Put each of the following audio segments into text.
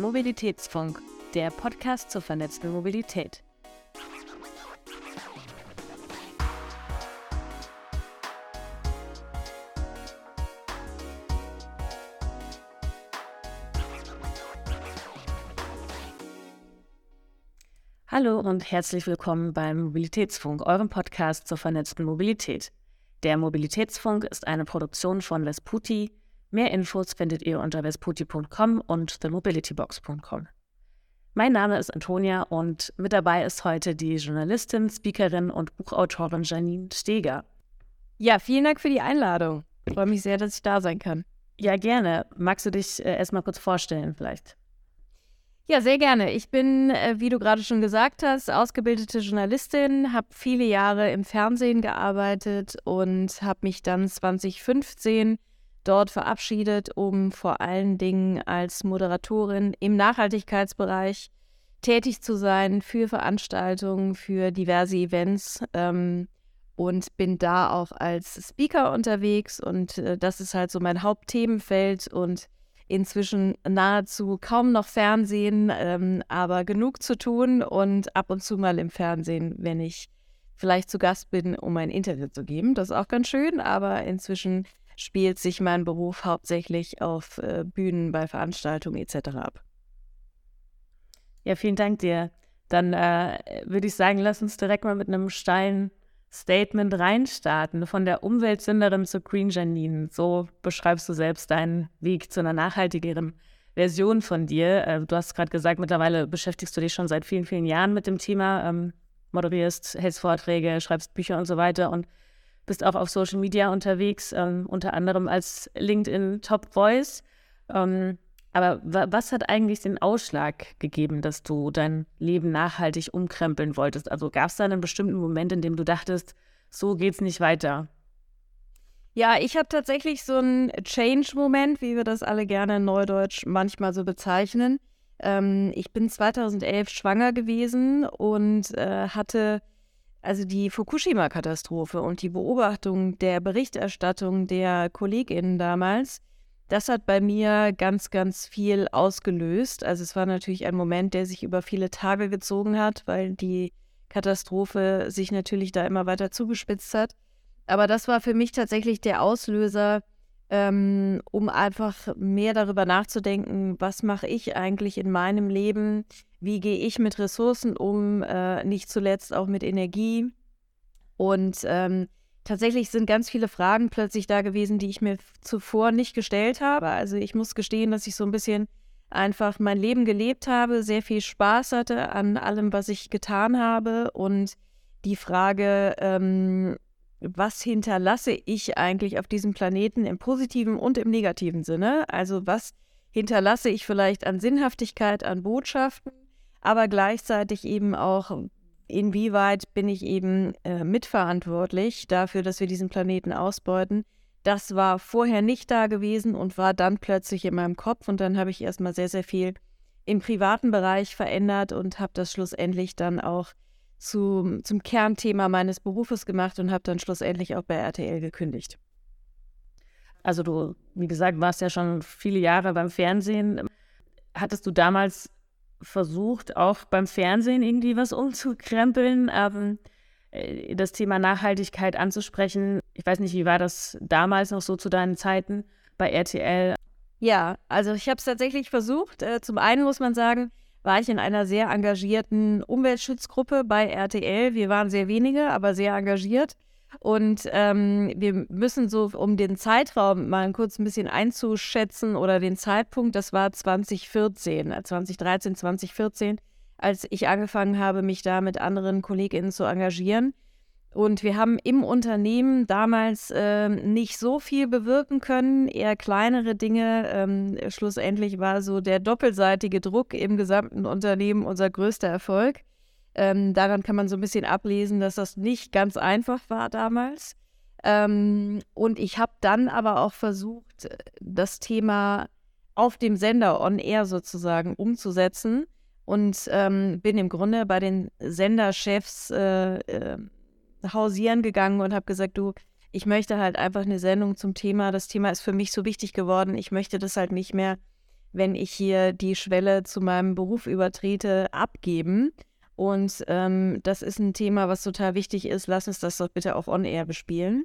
Mobilitätsfunk, der Podcast zur vernetzten Mobilität. Hallo und herzlich willkommen beim Mobilitätsfunk, eurem Podcast zur vernetzten Mobilität. Der Mobilitätsfunk ist eine Produktion von Vesputi. Mehr Infos findet ihr unter vesputi.com und themobilitybox.com. Mein Name ist Antonia und mit dabei ist heute die Journalistin, Speakerin und Buchautorin Janine Steger. Ja, vielen Dank für die Einladung. Ich freue mich sehr, dass ich da sein kann. Ja, gerne. Magst du dich äh, erstmal kurz vorstellen, vielleicht? Ja, sehr gerne. Ich bin, äh, wie du gerade schon gesagt hast, ausgebildete Journalistin, habe viele Jahre im Fernsehen gearbeitet und habe mich dann 2015 dort verabschiedet, um vor allen Dingen als Moderatorin im Nachhaltigkeitsbereich tätig zu sein für Veranstaltungen, für diverse Events ähm, und bin da auch als Speaker unterwegs und äh, das ist halt so mein Hauptthemenfeld und inzwischen nahezu kaum noch Fernsehen, ähm, aber genug zu tun und ab und zu mal im Fernsehen, wenn ich vielleicht zu Gast bin, um ein Interview zu geben. Das ist auch ganz schön, aber inzwischen spielt sich mein Beruf hauptsächlich auf äh, Bühnen bei Veranstaltungen etc. ab. Ja, vielen Dank dir. Dann äh, würde ich sagen, lass uns direkt mal mit einem steilen Statement reinstarten, von der Umweltsünderin zur Green Janine. So beschreibst du selbst deinen Weg zu einer nachhaltigeren Version von dir. Äh, du hast gerade gesagt, mittlerweile beschäftigst du dich schon seit vielen, vielen Jahren mit dem Thema, ähm, moderierst, hältst Vorträge, schreibst Bücher und so weiter und bist auch auf Social Media unterwegs, ähm, unter anderem als LinkedIn Top Voice. Ähm, aber was hat eigentlich den Ausschlag gegeben, dass du dein Leben nachhaltig umkrempeln wolltest? Also gab es da einen bestimmten Moment, in dem du dachtest, so geht's nicht weiter? Ja, ich habe tatsächlich so einen Change-Moment, wie wir das alle gerne in Neudeutsch manchmal so bezeichnen. Ähm, ich bin 2011 schwanger gewesen und äh, hatte also die Fukushima-Katastrophe und die Beobachtung der Berichterstattung der KollegInnen damals das hat bei mir ganz, ganz viel ausgelöst. Also es war natürlich ein Moment, der sich über viele Tage gezogen hat, weil die Katastrophe sich natürlich da immer weiter zugespitzt hat. Aber das war für mich tatsächlich der Auslöser, ähm, um einfach mehr darüber nachzudenken, was mache ich eigentlich in meinem Leben, wie gehe ich mit Ressourcen um, äh, nicht zuletzt auch mit Energie. Und ähm, tatsächlich sind ganz viele Fragen plötzlich da gewesen, die ich mir zuvor nicht gestellt habe. Also ich muss gestehen, dass ich so ein bisschen einfach mein Leben gelebt habe, sehr viel Spaß hatte an allem, was ich getan habe und die Frage, ähm, was hinterlasse ich eigentlich auf diesem Planeten im positiven und im negativen Sinne? Also was hinterlasse ich vielleicht an Sinnhaftigkeit, an Botschaften, aber gleichzeitig eben auch, inwieweit bin ich eben äh, mitverantwortlich dafür, dass wir diesen Planeten ausbeuten. Das war vorher nicht da gewesen und war dann plötzlich in meinem Kopf und dann habe ich erstmal sehr, sehr viel im privaten Bereich verändert und habe das schlussendlich dann auch zu, zum Kernthema meines Berufes gemacht und habe dann schlussendlich auch bei RTL gekündigt. Also du, wie gesagt, warst ja schon viele Jahre beim Fernsehen. Hattest du damals versucht, auch beim Fernsehen irgendwie was umzukrempeln, ähm, äh, das Thema Nachhaltigkeit anzusprechen. Ich weiß nicht, wie war das damals noch so zu deinen Zeiten bei RTL? Ja, also ich habe es tatsächlich versucht. Äh, zum einen muss man sagen, war ich in einer sehr engagierten Umweltschutzgruppe bei RTL. Wir waren sehr wenige, aber sehr engagiert. Und ähm, wir müssen so, um den Zeitraum mal kurz ein bisschen einzuschätzen oder den Zeitpunkt, das war 2014, 2013, 2014, als ich angefangen habe, mich da mit anderen KollegInnen zu engagieren. Und wir haben im Unternehmen damals äh, nicht so viel bewirken können, eher kleinere Dinge. Ähm, schlussendlich war so der doppelseitige Druck im gesamten Unternehmen unser größter Erfolg. Ähm, daran kann man so ein bisschen ablesen, dass das nicht ganz einfach war damals. Ähm, und ich habe dann aber auch versucht, das Thema auf dem Sender on air sozusagen umzusetzen und ähm, bin im Grunde bei den Senderchefs äh, äh, hausieren gegangen und habe gesagt, du, ich möchte halt einfach eine Sendung zum Thema. Das Thema ist für mich so wichtig geworden. Ich möchte das halt nicht mehr wenn ich hier die Schwelle zu meinem Beruf übertrete, abgeben. Und ähm, das ist ein Thema, was total wichtig ist. Lass uns das doch bitte auch on-air bespielen.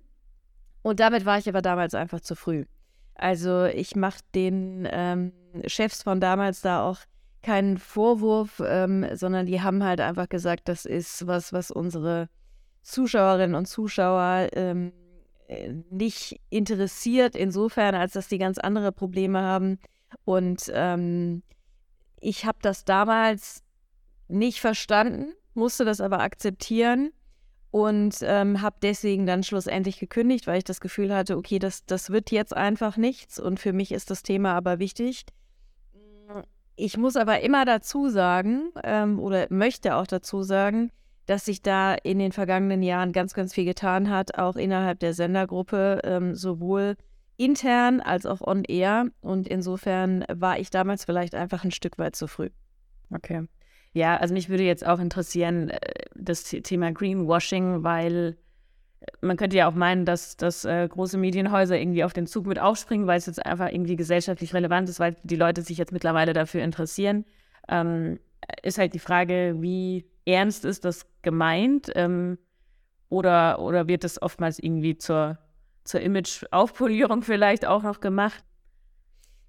Und damit war ich aber damals einfach zu früh. Also ich mache den ähm, Chefs von damals da auch keinen Vorwurf, ähm, sondern die haben halt einfach gesagt, das ist was, was unsere Zuschauerinnen und Zuschauer ähm, äh, nicht interessiert, insofern, als dass die ganz andere Probleme haben. Und ähm, ich habe das damals nicht verstanden, musste das aber akzeptieren und ähm, habe deswegen dann schlussendlich gekündigt, weil ich das Gefühl hatte, okay, das, das wird jetzt einfach nichts und für mich ist das Thema aber wichtig. Ich muss aber immer dazu sagen ähm, oder möchte auch dazu sagen, dass sich da in den vergangenen Jahren ganz, ganz viel getan hat, auch innerhalb der Sendergruppe, ähm, sowohl intern als auch on air. Und insofern war ich damals vielleicht einfach ein Stück weit zu früh. Okay. Ja, also mich würde jetzt auch interessieren, äh, das Thema Greenwashing, weil äh, man könnte ja auch meinen, dass, dass äh, große Medienhäuser irgendwie auf den Zug mit aufspringen, weil es jetzt einfach irgendwie gesellschaftlich relevant ist, weil die Leute sich jetzt mittlerweile dafür interessieren. Ähm, ist halt die Frage, wie ernst ist das gemeint? Ähm, oder, oder wird das oftmals irgendwie zur, zur Image-Aufpolierung vielleicht auch noch gemacht?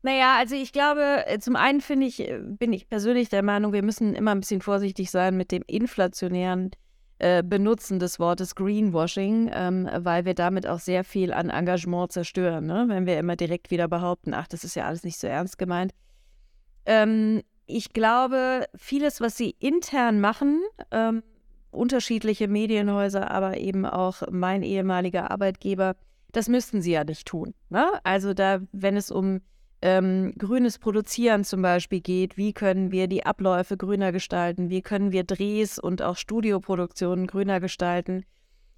Naja, also ich glaube, äh, zum einen finde ich, äh, bin ich persönlich der Meinung, wir müssen immer ein bisschen vorsichtig sein mit dem inflationären äh, Benutzen des Wortes Greenwashing, ähm, weil wir damit auch sehr viel an Engagement zerstören, ne? wenn wir immer direkt wieder behaupten, ach, das ist ja alles nicht so ernst gemeint. Ähm, ich glaube, vieles, was sie intern machen, ähm, unterschiedliche Medienhäuser, aber eben auch mein ehemaliger Arbeitgeber, das müssten sie ja nicht tun. Ne? Also da, wenn es um ähm, grünes Produzieren zum Beispiel geht, wie können wir die Abläufe grüner gestalten, wie können wir Drehs und auch Studioproduktionen grüner gestalten.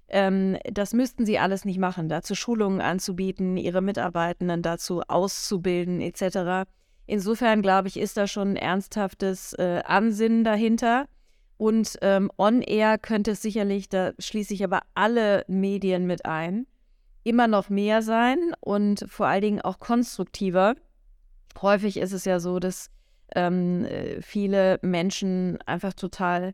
Ähm, das müssten sie alles nicht machen, dazu Schulungen anzubieten, ihre Mitarbeitenden dazu auszubilden etc. Insofern glaube ich, ist da schon ein ernsthaftes äh, Ansinnen dahinter. Und ähm, on-air könnte es sicherlich, da schließe ich aber alle Medien mit ein, immer noch mehr sein und vor allen Dingen auch konstruktiver häufig ist es ja so, dass ähm, äh, viele Menschen einfach total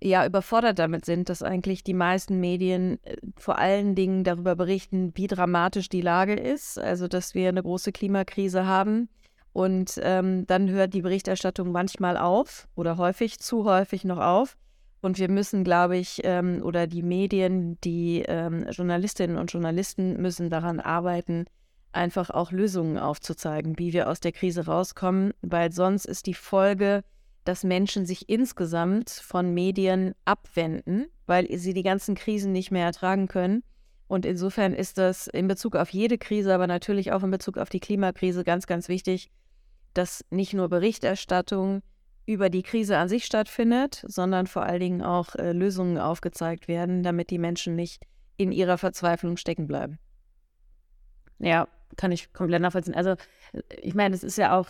ja überfordert damit sind, dass eigentlich die meisten Medien äh, vor allen Dingen darüber berichten, wie dramatisch die Lage ist, also dass wir eine große Klimakrise haben. Und ähm, dann hört die Berichterstattung manchmal auf oder häufig, zu häufig noch auf. Und wir müssen, glaube ich, ähm, oder die Medien, die ähm, Journalistinnen und Journalisten müssen daran arbeiten, einfach auch Lösungen aufzuzeigen, wie wir aus der Krise rauskommen, weil sonst ist die Folge, dass Menschen sich insgesamt von Medien abwenden, weil sie die ganzen Krisen nicht mehr ertragen können. Und insofern ist das in Bezug auf jede Krise, aber natürlich auch in Bezug auf die Klimakrise ganz, ganz wichtig, dass nicht nur Berichterstattung über die Krise an sich stattfindet, sondern vor allen Dingen auch äh, Lösungen aufgezeigt werden, damit die Menschen nicht in ihrer Verzweiflung stecken bleiben. Ja, kann ich komplett nachvollziehen. Also, ich meine, es ist ja auch,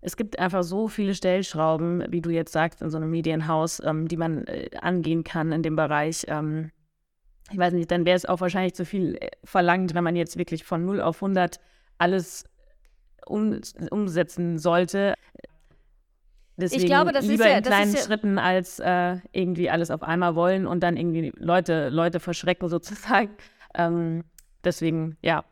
es gibt einfach so viele Stellschrauben, wie du jetzt sagst, in so einem Medienhaus, ähm, die man äh, angehen kann in dem Bereich. Ähm, ich weiß nicht, dann wäre es auch wahrscheinlich zu viel äh, verlangt, wenn man jetzt wirklich von 0 auf 100 alles um, umsetzen sollte. Deswegen ich glaube, das lieber ist ja, in kleinen ja Schritten als äh, irgendwie alles auf einmal wollen und dann irgendwie Leute, Leute verschrecken sozusagen. Ähm, deswegen, ja,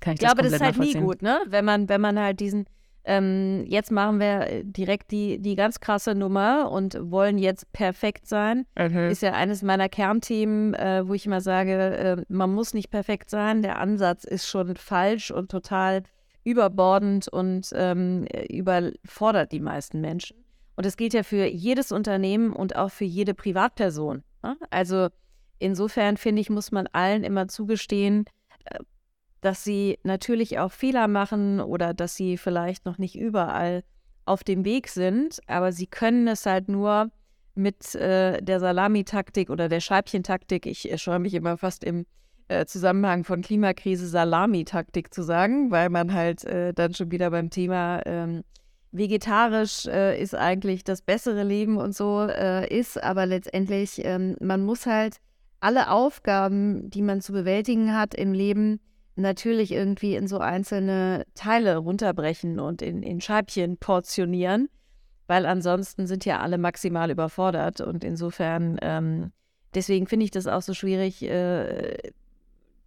kann ich, ich glaube, das ist halt nie gut, ne? Wenn man, wenn man halt diesen, ähm, jetzt machen wir direkt die, die ganz krasse Nummer und wollen jetzt perfekt sein. Mhm. Ist ja eines meiner Kernthemen, äh, wo ich immer sage, äh, man muss nicht perfekt sein. Der Ansatz ist schon falsch und total überbordend und ähm, überfordert die meisten Menschen. Und das gilt ja für jedes Unternehmen und auch für jede Privatperson. Ne? Also insofern finde ich, muss man allen immer zugestehen, äh, dass sie natürlich auch Fehler machen oder dass sie vielleicht noch nicht überall auf dem Weg sind, aber sie können es halt nur mit äh, der Salamitaktik oder der Scheibchentaktik. Ich scheue mich immer fast im äh, Zusammenhang von Klimakrise Salamitaktik zu sagen, weil man halt äh, dann schon wieder beim Thema ähm, vegetarisch äh, ist eigentlich das bessere Leben und so äh, ist, aber letztendlich ähm, man muss halt alle Aufgaben, die man zu bewältigen hat im Leben, natürlich irgendwie in so einzelne Teile runterbrechen und in, in Scheibchen portionieren, weil ansonsten sind ja alle maximal überfordert. Und insofern, ähm, deswegen finde ich das auch so schwierig, äh,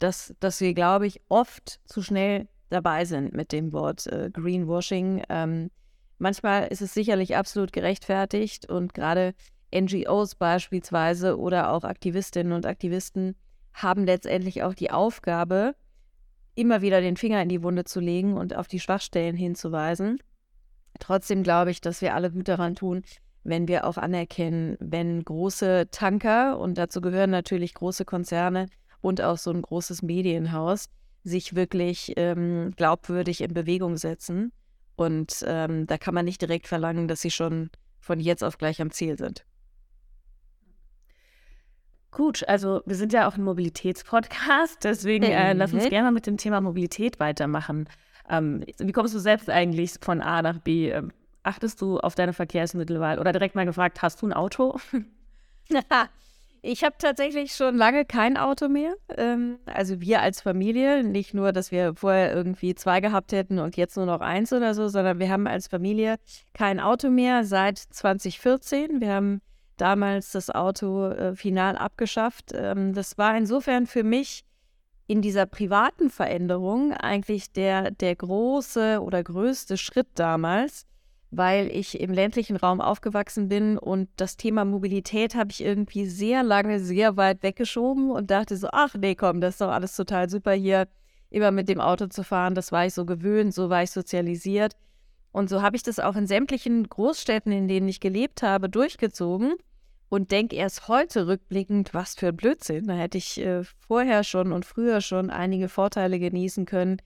dass, dass wir, glaube ich, oft zu schnell dabei sind mit dem Wort äh, Greenwashing. Ähm, manchmal ist es sicherlich absolut gerechtfertigt und gerade NGOs beispielsweise oder auch Aktivistinnen und Aktivisten haben letztendlich auch die Aufgabe, immer wieder den Finger in die Wunde zu legen und auf die Schwachstellen hinzuweisen. Trotzdem glaube ich, dass wir alle gut daran tun, wenn wir auch anerkennen, wenn große Tanker, und dazu gehören natürlich große Konzerne und auch so ein großes Medienhaus, sich wirklich ähm, glaubwürdig in Bewegung setzen. Und ähm, da kann man nicht direkt verlangen, dass sie schon von jetzt auf gleich am Ziel sind. Gut, also wir sind ja auch ein Mobilitätspodcast, deswegen äh, lass uns gerne mal mit dem Thema Mobilität weitermachen. Ähm, wie kommst du selbst eigentlich von A nach B? Ähm, achtest du auf deine Verkehrsmittelwahl? Oder direkt mal gefragt, hast du ein Auto? ich habe tatsächlich schon lange kein Auto mehr. Ähm, also wir als Familie, nicht nur, dass wir vorher irgendwie zwei gehabt hätten und jetzt nur noch eins oder so, sondern wir haben als Familie kein Auto mehr seit 2014. Wir haben damals das Auto äh, final abgeschafft. Ähm, das war insofern für mich in dieser privaten Veränderung eigentlich der, der große oder größte Schritt damals, weil ich im ländlichen Raum aufgewachsen bin und das Thema Mobilität habe ich irgendwie sehr lange, sehr weit weggeschoben und dachte so, ach nee, komm, das ist doch alles total super hier, immer mit dem Auto zu fahren, das war ich so gewöhnt, so war ich sozialisiert. Und so habe ich das auch in sämtlichen Großstädten, in denen ich gelebt habe, durchgezogen und denke erst heute rückblickend, was für ein Blödsinn. Da hätte ich äh, vorher schon und früher schon einige Vorteile genießen können,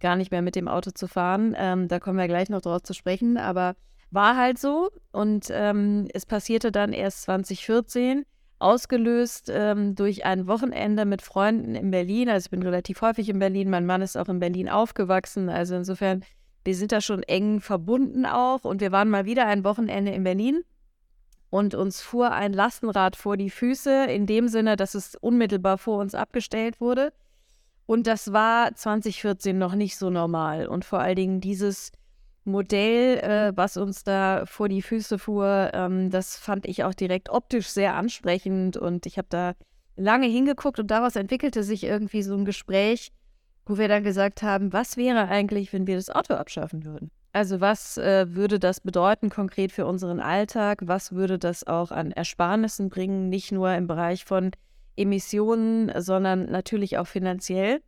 gar nicht mehr mit dem Auto zu fahren. Ähm, da kommen wir gleich noch drauf zu sprechen, aber war halt so. Und ähm, es passierte dann erst 2014, ausgelöst ähm, durch ein Wochenende mit Freunden in Berlin. Also ich bin relativ häufig in Berlin, mein Mann ist auch in Berlin aufgewachsen. Also insofern, wir sind da schon eng verbunden auch. Und wir waren mal wieder ein Wochenende in Berlin und uns fuhr ein Lastenrad vor die Füße, in dem Sinne, dass es unmittelbar vor uns abgestellt wurde. Und das war 2014 noch nicht so normal. Und vor allen Dingen dieses Modell, äh, was uns da vor die Füße fuhr, ähm, das fand ich auch direkt optisch sehr ansprechend. Und ich habe da lange hingeguckt und daraus entwickelte sich irgendwie so ein Gespräch, wo wir dann gesagt haben, was wäre eigentlich, wenn wir das Auto abschaffen würden? Also was äh, würde das bedeuten konkret für unseren Alltag? Was würde das auch an Ersparnissen bringen, nicht nur im Bereich von Emissionen, sondern natürlich auch finanziell?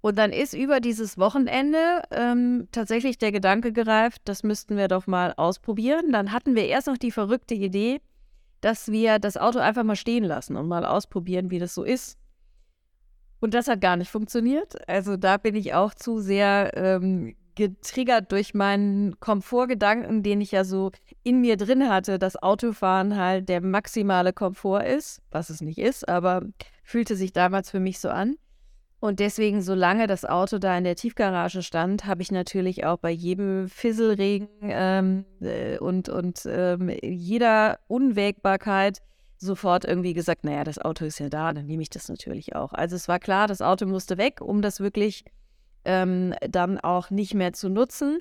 Und dann ist über dieses Wochenende ähm, tatsächlich der Gedanke gereift, das müssten wir doch mal ausprobieren. Dann hatten wir erst noch die verrückte Idee, dass wir das Auto einfach mal stehen lassen und mal ausprobieren, wie das so ist. Und das hat gar nicht funktioniert. Also da bin ich auch zu sehr ähm, getriggert durch meinen Komfortgedanken, den ich ja so in mir drin hatte, dass Autofahren halt der maximale Komfort ist, was es nicht ist, aber fühlte sich damals für mich so an. Und deswegen, solange das Auto da in der Tiefgarage stand, habe ich natürlich auch bei jedem Fisselregen ähm, äh, und, und ähm, jeder Unwägbarkeit sofort irgendwie gesagt, naja, das Auto ist ja da, dann nehme ich das natürlich auch. Also es war klar, das Auto musste weg, um das wirklich ähm, dann auch nicht mehr zu nutzen.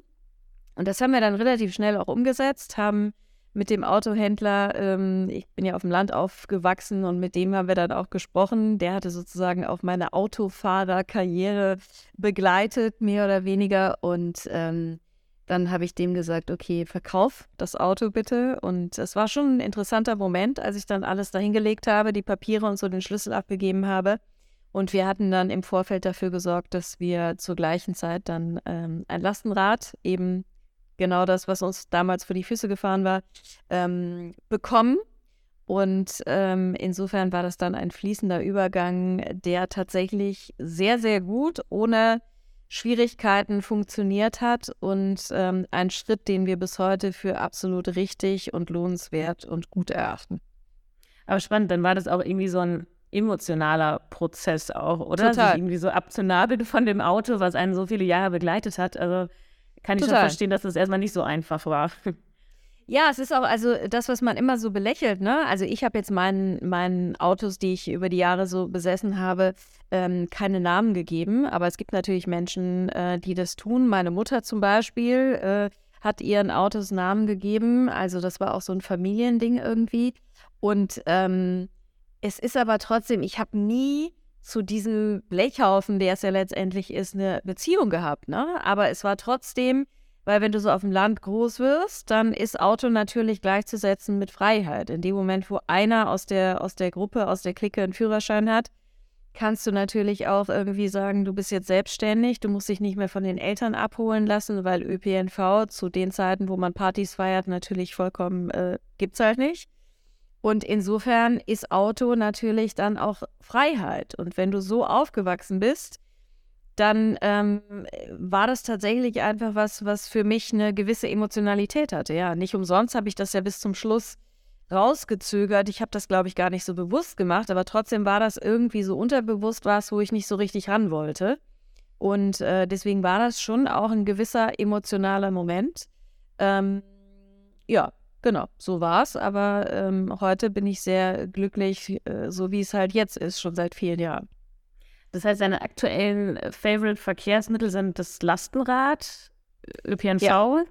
Und das haben wir dann relativ schnell auch umgesetzt, haben mit dem Autohändler, ähm, ich bin ja auf dem Land aufgewachsen und mit dem haben wir dann auch gesprochen. Der hatte sozusagen auch meine Autofahrerkarriere begleitet, mehr oder weniger. Und ähm, dann habe ich dem gesagt, okay, verkauf das Auto bitte. Und es war schon ein interessanter Moment, als ich dann alles dahingelegt habe, die Papiere und so den Schlüssel abgegeben habe. Und wir hatten dann im Vorfeld dafür gesorgt, dass wir zur gleichen Zeit dann ähm, ein Lastenrad, eben genau das, was uns damals vor die Füße gefahren war, ähm, bekommen. Und ähm, insofern war das dann ein fließender Übergang, der tatsächlich sehr, sehr gut, ohne Schwierigkeiten funktioniert hat und ähm, ein Schritt, den wir bis heute für absolut richtig und lohnenswert und gut erachten. Aber spannend, dann war das auch irgendwie so ein emotionaler Prozess auch, oder? Total. Sich irgendwie so abzunabeln von dem Auto, was einen so viele Jahre begleitet hat. Also kann ich Total. schon verstehen, dass das erstmal nicht so einfach war. Ja, es ist auch, also das, was man immer so belächelt, ne? Also ich habe jetzt meinen, meinen Autos, die ich über die Jahre so besessen habe, ähm, keine Namen gegeben. Aber es gibt natürlich Menschen, äh, die das tun. Meine Mutter zum Beispiel äh, hat ihren Autos Namen gegeben. Also das war auch so ein Familiending irgendwie. Und ähm, es ist aber trotzdem, ich habe nie zu diesem Blechhaufen, der es ja letztendlich ist, eine Beziehung gehabt. Ne? Aber es war trotzdem weil wenn du so auf dem Land groß wirst, dann ist Auto natürlich gleichzusetzen mit Freiheit. In dem Moment, wo einer aus der, aus der Gruppe, aus der Clique einen Führerschein hat, kannst du natürlich auch irgendwie sagen, du bist jetzt selbstständig, du musst dich nicht mehr von den Eltern abholen lassen, weil ÖPNV zu den Zeiten, wo man Partys feiert, natürlich vollkommen äh, gibt es halt nicht. Und insofern ist Auto natürlich dann auch Freiheit. Und wenn du so aufgewachsen bist, dann ähm, war das tatsächlich einfach was, was für mich eine gewisse Emotionalität hatte. Ja, nicht umsonst habe ich das ja bis zum Schluss rausgezögert. Ich habe das, glaube ich, gar nicht so bewusst gemacht, aber trotzdem war das irgendwie so unterbewusst was, wo ich nicht so richtig ran wollte. Und äh, deswegen war das schon auch ein gewisser emotionaler Moment. Ähm, ja, genau, so war es. Aber ähm, heute bin ich sehr glücklich, äh, so wie es halt jetzt ist, schon seit vielen Jahren. Das heißt, seine aktuellen äh, Favorite-Verkehrsmittel sind das Lastenrad, ÖPNV. Ja.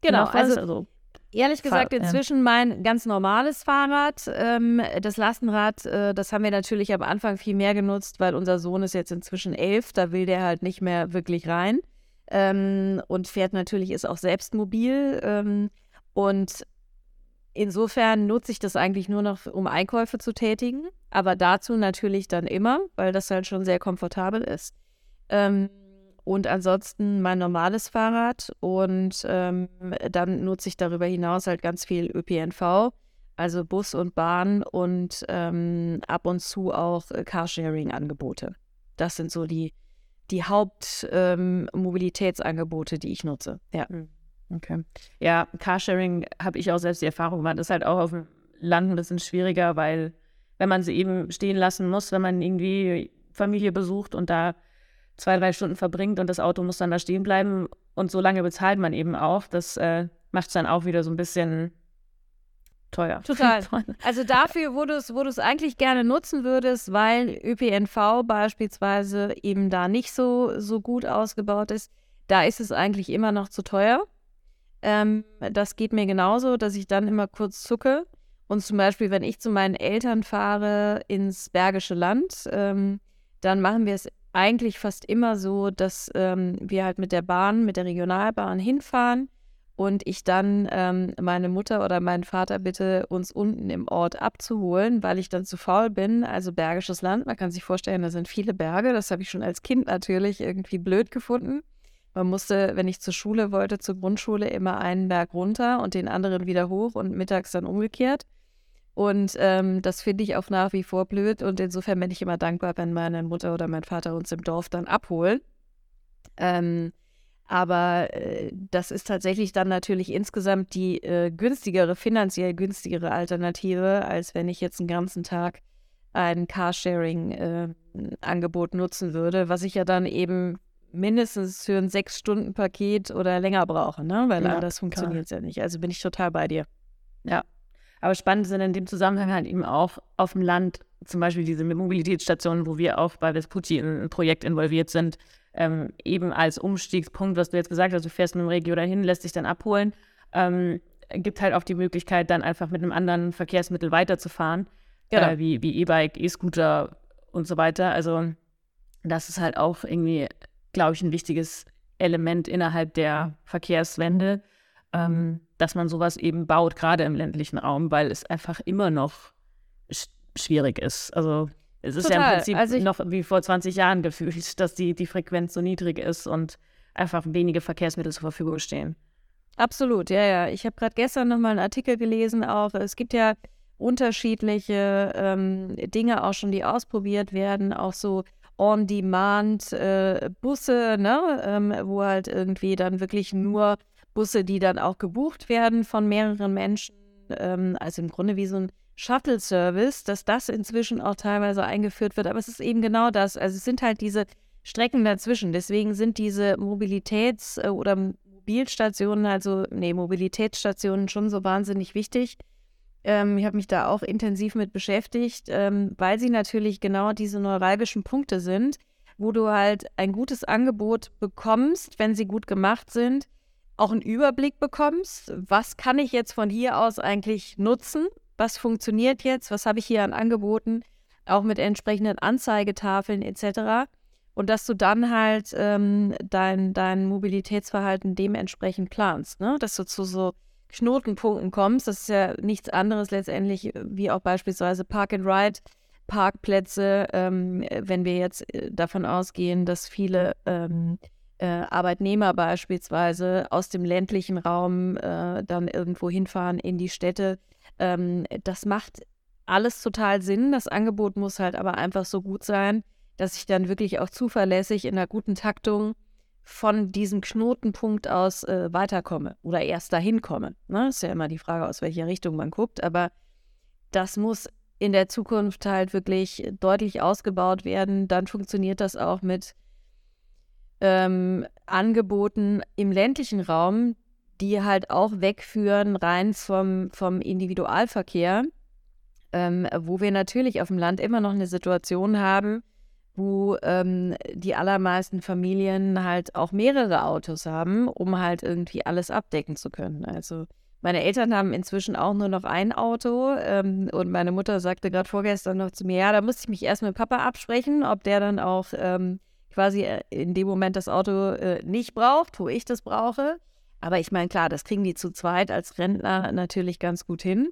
Genau, also, also, ehrlich gesagt inzwischen mein ganz normales Fahrrad. Ähm, das Lastenrad, äh, das haben wir natürlich am Anfang viel mehr genutzt, weil unser Sohn ist jetzt inzwischen elf, da will der halt nicht mehr wirklich rein. Ähm, und fährt natürlich, ist auch selbst mobil. Ähm, und Insofern nutze ich das eigentlich nur noch, um Einkäufe zu tätigen, aber dazu natürlich dann immer, weil das halt schon sehr komfortabel ist. Ähm, und ansonsten mein normales Fahrrad und ähm, dann nutze ich darüber hinaus halt ganz viel ÖPNV, also Bus und Bahn und ähm, ab und zu auch äh, Carsharing-Angebote. Das sind so die, die Hauptmobilitätsangebote, ähm, die ich nutze. Ja. Mhm. Okay. Ja, Carsharing habe ich auch selbst die Erfahrung gemacht. Das ist halt auch auf dem Land ein bisschen schwieriger, weil wenn man sie eben stehen lassen muss, wenn man irgendwie Familie besucht und da zwei, drei Stunden verbringt und das Auto muss dann da stehen bleiben und so lange bezahlt man eben auch, das äh, macht es dann auch wieder so ein bisschen teuer. Total. Also dafür, wo du es wo eigentlich gerne nutzen würdest, weil ÖPNV beispielsweise eben da nicht so, so gut ausgebaut ist, da ist es eigentlich immer noch zu teuer. Ähm, das geht mir genauso, dass ich dann immer kurz zucke. Und zum Beispiel, wenn ich zu meinen Eltern fahre ins Bergische Land, ähm, dann machen wir es eigentlich fast immer so, dass ähm, wir halt mit der Bahn, mit der Regionalbahn hinfahren und ich dann ähm, meine Mutter oder meinen Vater bitte, uns unten im Ort abzuholen, weil ich dann zu faul bin. Also Bergisches Land, man kann sich vorstellen, da sind viele Berge. Das habe ich schon als Kind natürlich irgendwie blöd gefunden. Man musste, wenn ich zur Schule wollte, zur Grundschule, immer einen Berg runter und den anderen wieder hoch und mittags dann umgekehrt. Und ähm, das finde ich auch nach wie vor blöd. Und insofern bin ich immer dankbar, wenn meine Mutter oder mein Vater uns im Dorf dann abholen. Ähm, aber äh, das ist tatsächlich dann natürlich insgesamt die äh, günstigere, finanziell günstigere Alternative, als wenn ich jetzt einen ganzen Tag ein Carsharing-Angebot äh, nutzen würde, was ich ja dann eben mindestens für ein Sechs-Stunden-Paket oder länger brauche, ne? weil ja, anders funktioniert es ja nicht. Also bin ich total bei dir. Ja. Aber spannend sind in dem Zusammenhang halt eben auch auf dem Land zum Beispiel diese Mobilitätsstationen, wo wir auch bei Vespucci in ein Projekt involviert sind, ähm, eben als Umstiegspunkt, was du jetzt gesagt hast, du fährst mit dem Regio dahin, lässt dich dann abholen, ähm, gibt halt auch die Möglichkeit, dann einfach mit einem anderen Verkehrsmittel weiterzufahren, genau. äh, wie E-Bike, E-Scooter und so weiter. Also das ist halt auch irgendwie glaube ich, ein wichtiges Element innerhalb der Verkehrswende, ähm, dass man sowas eben baut, gerade im ländlichen Raum, weil es einfach immer noch sch schwierig ist. Also es ist Total. ja im Prinzip also noch wie vor 20 Jahren gefühlt, dass die, die Frequenz so niedrig ist und einfach wenige Verkehrsmittel zur Verfügung stehen. Absolut, ja, ja. Ich habe gerade gestern nochmal einen Artikel gelesen, auch es gibt ja unterschiedliche ähm, Dinge auch schon, die ausprobiert werden, auch so On-Demand-Busse, äh, ne? Ähm, wo halt irgendwie dann wirklich nur Busse, die dann auch gebucht werden von mehreren Menschen, ähm, also im Grunde wie so ein Shuttle-Service, dass das inzwischen auch teilweise eingeführt wird. Aber es ist eben genau das. Also es sind halt diese Strecken dazwischen. Deswegen sind diese Mobilitäts- oder Mobilstationen, also nee, Mobilitätsstationen schon so wahnsinnig wichtig. Ähm, ich habe mich da auch intensiv mit beschäftigt, ähm, weil sie natürlich genau diese neuralgischen Punkte sind, wo du halt ein gutes Angebot bekommst, wenn sie gut gemacht sind, auch einen Überblick bekommst, was kann ich jetzt von hier aus eigentlich nutzen, was funktioniert jetzt, was habe ich hier an Angeboten, auch mit entsprechenden Anzeigetafeln etc. Und dass du dann halt ähm, dein, dein Mobilitätsverhalten dementsprechend planst, ne? dass du zu so Knotenpunkten kommst. Das ist ja nichts anderes letztendlich wie auch beispielsweise Park and Ride. Parkplätze, ähm, wenn wir jetzt äh, davon ausgehen, dass viele ähm, äh, Arbeitnehmer beispielsweise aus dem ländlichen Raum äh, dann irgendwo hinfahren in die Städte. Ähm, das macht alles total Sinn. Das Angebot muss halt aber einfach so gut sein, dass ich dann wirklich auch zuverlässig in einer guten Taktung von diesem Knotenpunkt aus äh, weiterkomme oder erst dahin komme. Ne? Ist ja immer die Frage, aus welcher Richtung man guckt, aber das muss in der Zukunft halt wirklich deutlich ausgebaut werden. Dann funktioniert das auch mit ähm, Angeboten im ländlichen Raum, die halt auch wegführen rein vom, vom Individualverkehr, ähm, wo wir natürlich auf dem Land immer noch eine Situation haben, wo ähm, die allermeisten Familien halt auch mehrere Autos haben, um halt irgendwie alles abdecken zu können. Also meine Eltern haben inzwischen auch nur noch ein Auto ähm, und meine Mutter sagte gerade vorgestern noch zu mir, ja, da musste ich mich erst mit Papa absprechen, ob der dann auch ähm, quasi äh, in dem Moment das Auto äh, nicht braucht, wo ich das brauche. Aber ich meine, klar, das kriegen die zu zweit als Rentner natürlich ganz gut hin.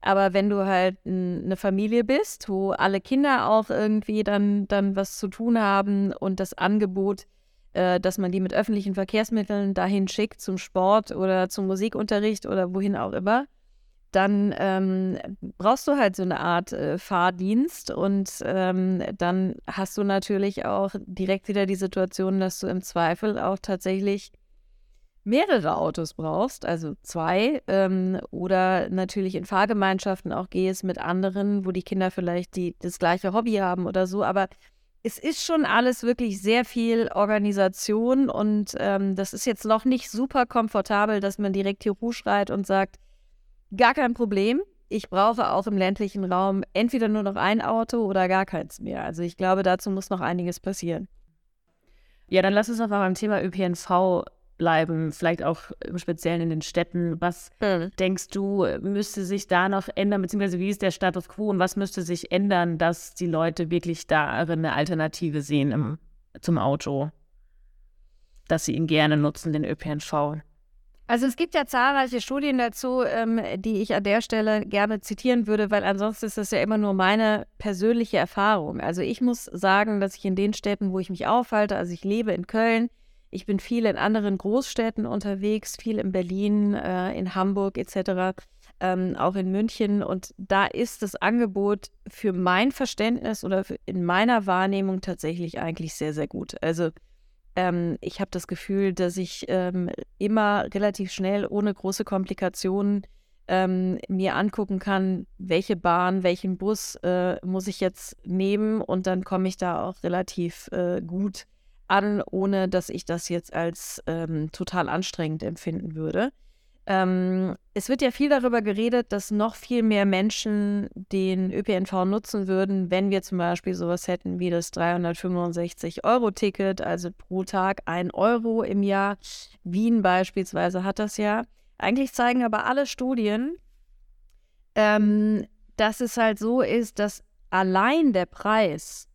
Aber wenn du halt eine Familie bist, wo alle Kinder auch irgendwie dann, dann was zu tun haben und das Angebot, äh, dass man die mit öffentlichen Verkehrsmitteln dahin schickt zum Sport oder zum Musikunterricht oder wohin auch immer, dann ähm, brauchst du halt so eine Art äh, Fahrdienst und ähm, dann hast du natürlich auch direkt wieder die Situation, dass du im Zweifel auch tatsächlich mehrere Autos brauchst, also zwei, ähm, oder natürlich in Fahrgemeinschaften auch gehst mit anderen, wo die Kinder vielleicht die, das gleiche Hobby haben oder so, aber es ist schon alles wirklich sehr viel Organisation und ähm, das ist jetzt noch nicht super komfortabel, dass man direkt hier schreit und sagt, Gar kein Problem. Ich brauche auch im ländlichen Raum entweder nur noch ein Auto oder gar keins mehr. Also ich glaube, dazu muss noch einiges passieren. Ja, dann lass uns noch mal beim Thema ÖPNV bleiben, vielleicht auch im Speziellen in den Städten. Was mhm. denkst du, müsste sich da noch ändern, beziehungsweise wie ist der Status quo und was müsste sich ändern, dass die Leute wirklich darin eine Alternative sehen im, zum Auto? Dass sie ihn gerne nutzen, den ÖPNV? Also es gibt ja zahlreiche Studien dazu, ähm, die ich an der Stelle gerne zitieren würde, weil ansonsten ist das ja immer nur meine persönliche Erfahrung. Also ich muss sagen, dass ich in den Städten, wo ich mich aufhalte, also ich lebe in Köln, ich bin viel in anderen Großstädten unterwegs, viel in Berlin, äh, in Hamburg etc., ähm, auch in München. Und da ist das Angebot für mein Verständnis oder in meiner Wahrnehmung tatsächlich eigentlich sehr, sehr gut. Also ähm, ich habe das Gefühl, dass ich ähm, immer relativ schnell, ohne große Komplikationen, ähm, mir angucken kann, welche Bahn, welchen Bus äh, muss ich jetzt nehmen und dann komme ich da auch relativ äh, gut an, ohne dass ich das jetzt als ähm, total anstrengend empfinden würde. Ähm, es wird ja viel darüber geredet, dass noch viel mehr Menschen den ÖPNV nutzen würden, wenn wir zum Beispiel sowas hätten wie das 365-Euro-Ticket, also pro Tag ein Euro im Jahr. Wien beispielsweise hat das ja. Eigentlich zeigen aber alle Studien, ähm, dass es halt so ist, dass allein der Preis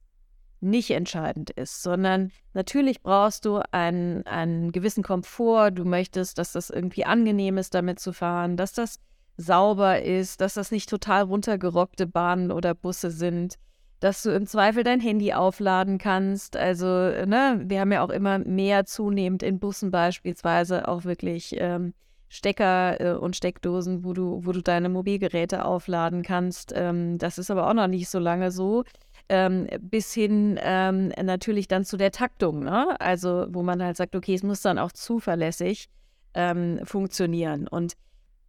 nicht entscheidend ist, sondern natürlich brauchst du einen, einen gewissen Komfort. Du möchtest, dass das irgendwie angenehm ist, damit zu fahren, dass das sauber ist, dass das nicht total runtergerockte Bahnen oder Busse sind, dass du im Zweifel dein Handy aufladen kannst. Also, ne, wir haben ja auch immer mehr zunehmend in Bussen beispielsweise auch wirklich ähm, Stecker äh, und Steckdosen, wo du, wo du deine Mobilgeräte aufladen kannst. Ähm, das ist aber auch noch nicht so lange so ähm, bis hin ähm, natürlich dann zu der Taktung, ne? Also wo man halt sagt, okay, es muss dann auch zuverlässig ähm, funktionieren. Und